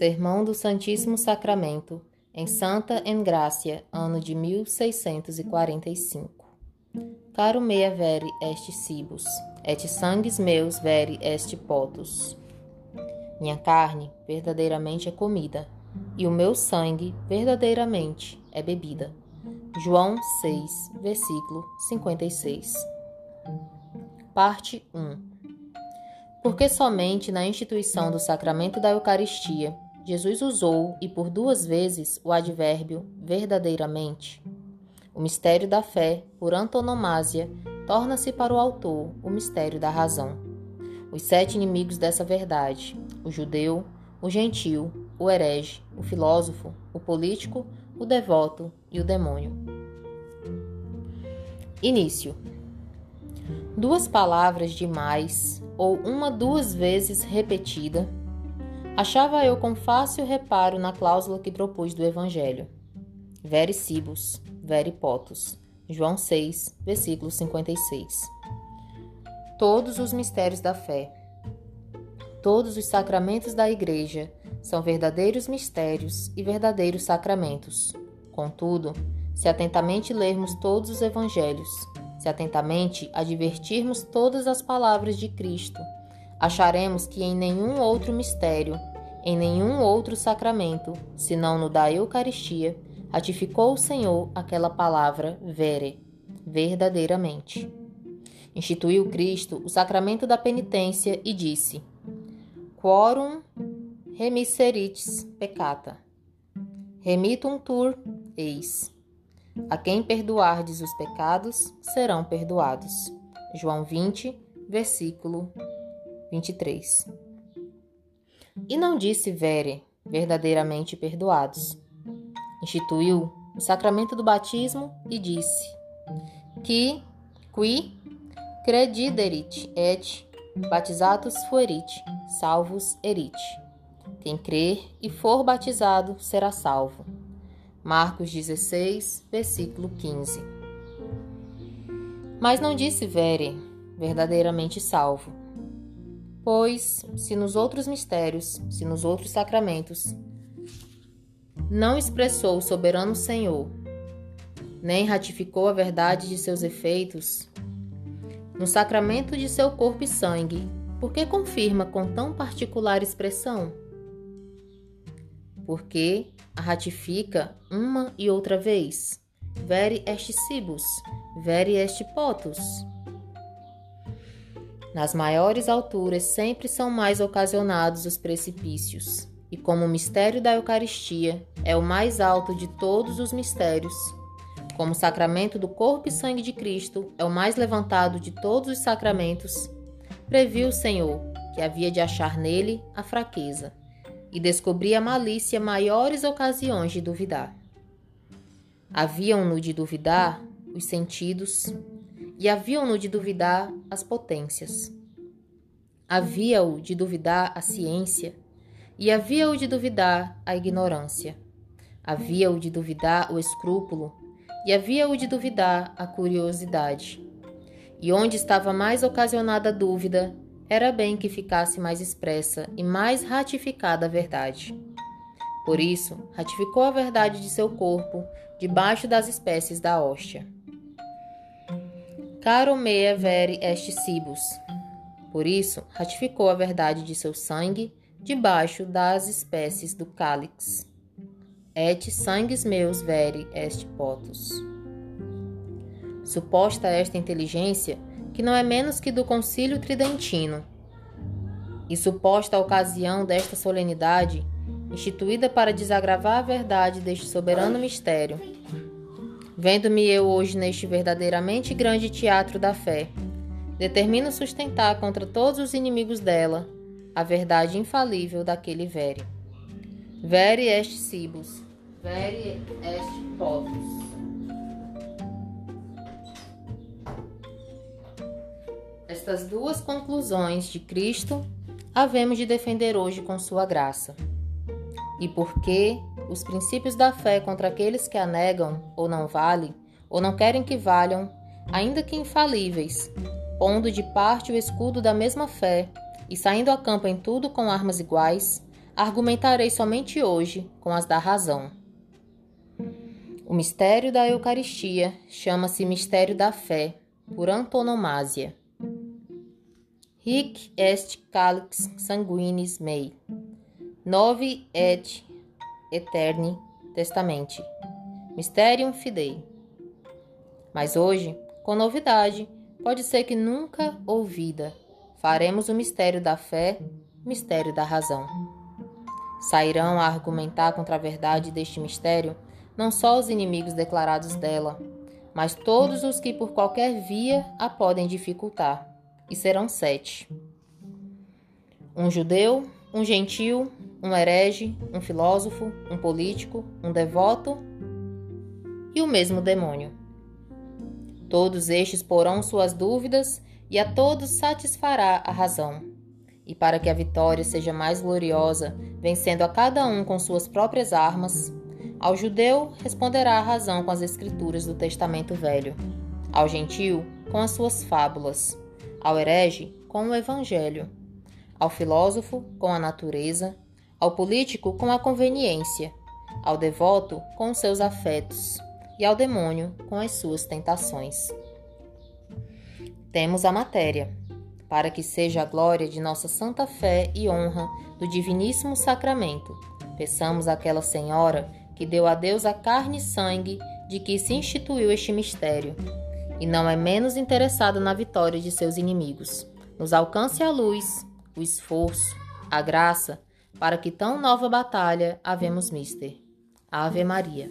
Sermão do Santíssimo Sacramento, em Santa Engrácia, ano de 1645. Caro mea vere est cibus, et sangues meus vere est potus. Minha carne verdadeiramente é comida, e o meu sangue verdadeiramente é bebida. João 6, versículo 56. Parte 1 porque somente na instituição do sacramento da Eucaristia Jesus usou e por duas vezes o advérbio verdadeiramente. O mistério da fé, por antonomásia, torna-se para o autor o mistério da razão. Os sete inimigos dessa verdade: o judeu, o gentil, o herege, o filósofo, o político, o devoto e o demônio. Início. Duas palavras demais ou uma duas vezes repetida, achava eu com fácil reparo na cláusula que propus do Evangelho. Vere cibus, vere potus. João 6, versículo 56. Todos os mistérios da fé, todos os sacramentos da Igreja são verdadeiros mistérios e verdadeiros sacramentos. Contudo, se atentamente lermos todos os evangelhos, se atentamente advertirmos todas as palavras de Cristo, acharemos que em nenhum outro mistério, em nenhum outro sacramento, senão no da Eucaristia, ratificou o Senhor aquela palavra vere, verdadeiramente. Instituiu Cristo o sacramento da penitência e disse: Quorum remisseritis peccata. Remitum tur eis. A quem perdoardes os pecados, serão perdoados. João 20, versículo 23. E não disse vere, verdadeiramente perdoados. Instituiu o sacramento do batismo e disse: Que qui crediderit et batizatus fuerit, salvus erit. Quem crer e for batizado será salvo. Marcos 16, versículo 15. Mas não disse vere, verdadeiramente salvo. Pois, se nos outros mistérios, se nos outros sacramentos, não expressou o soberano Senhor, nem ratificou a verdade de seus efeitos, no sacramento de seu corpo e sangue, por que confirma com tão particular expressão? Porque a ratifica uma e outra vez. Vere est cibus, vere est potus. Nas maiores alturas sempre são mais ocasionados os precipícios, e como o mistério da Eucaristia é o mais alto de todos os mistérios, como o sacramento do corpo e sangue de Cristo é o mais levantado de todos os sacramentos, previu o Senhor que havia de achar nele a fraqueza e descobri a malícia maiores ocasiões de duvidar. Haviam-no de duvidar os sentidos e haviam-no de duvidar as potências. Havia-o de duvidar a ciência e havia-o de duvidar a ignorância. Havia-o de duvidar o escrúpulo e havia-o de duvidar a curiosidade. E onde estava mais ocasionada a dúvida, era bem que ficasse mais expressa e mais ratificada a verdade. Por isso, ratificou a verdade de seu corpo debaixo das espécies da hóstia. Caro mea vere est cibus. Por isso, ratificou a verdade de seu sangue debaixo das espécies do cálix. Et sangues meus vere est potus. Suposta esta inteligência, que não é menos que do Concílio Tridentino. E suposta a ocasião desta solenidade, instituída para desagravar a verdade deste soberano mistério. Vendo-me eu hoje neste verdadeiramente grande teatro da fé, determino sustentar contra todos os inimigos dela a verdade infalível daquele vere. Vere est cibus, vere est potus. Estas duas conclusões de Cristo havemos de defender hoje com Sua graça. E porque os princípios da fé contra aqueles que a negam ou não valem, ou não querem que valham, ainda que infalíveis, pondo de parte o escudo da mesma fé e saindo a campo em tudo com armas iguais, argumentarei somente hoje com as da razão. O mistério da Eucaristia chama-se mistério da fé, por antonomasia. Hic est calix sanguinis mei, novi et eterni testamente, mysterium fidei. Mas hoje, com novidade, pode ser que nunca ouvida, faremos o mistério da fé, mistério da razão. Sairão a argumentar contra a verdade deste mistério não só os inimigos declarados dela, mas todos os que por qualquer via a podem dificultar, e serão sete: um judeu, um gentil, um herege, um filósofo, um político, um devoto e o mesmo demônio. Todos estes porão suas dúvidas e a todos satisfará a razão. E para que a vitória seja mais gloriosa, vencendo a cada um com suas próprias armas, ao judeu responderá a razão com as escrituras do Testamento Velho, ao gentil com as suas fábulas, ao herege com o Evangelho, ao filósofo com a natureza, ao político com a conveniência, ao devoto com os seus afetos e ao demônio com as suas tentações. Temos a matéria, para que seja a glória de nossa santa fé e honra do diviníssimo sacramento. Peçamos àquela Senhora que deu a Deus a carne e sangue de que se instituiu este mistério, e não é menos interessada na vitória de seus inimigos. Nos alcance a luz, o esforço, a graça, para que tão nova batalha havemos mister. Ave Maria.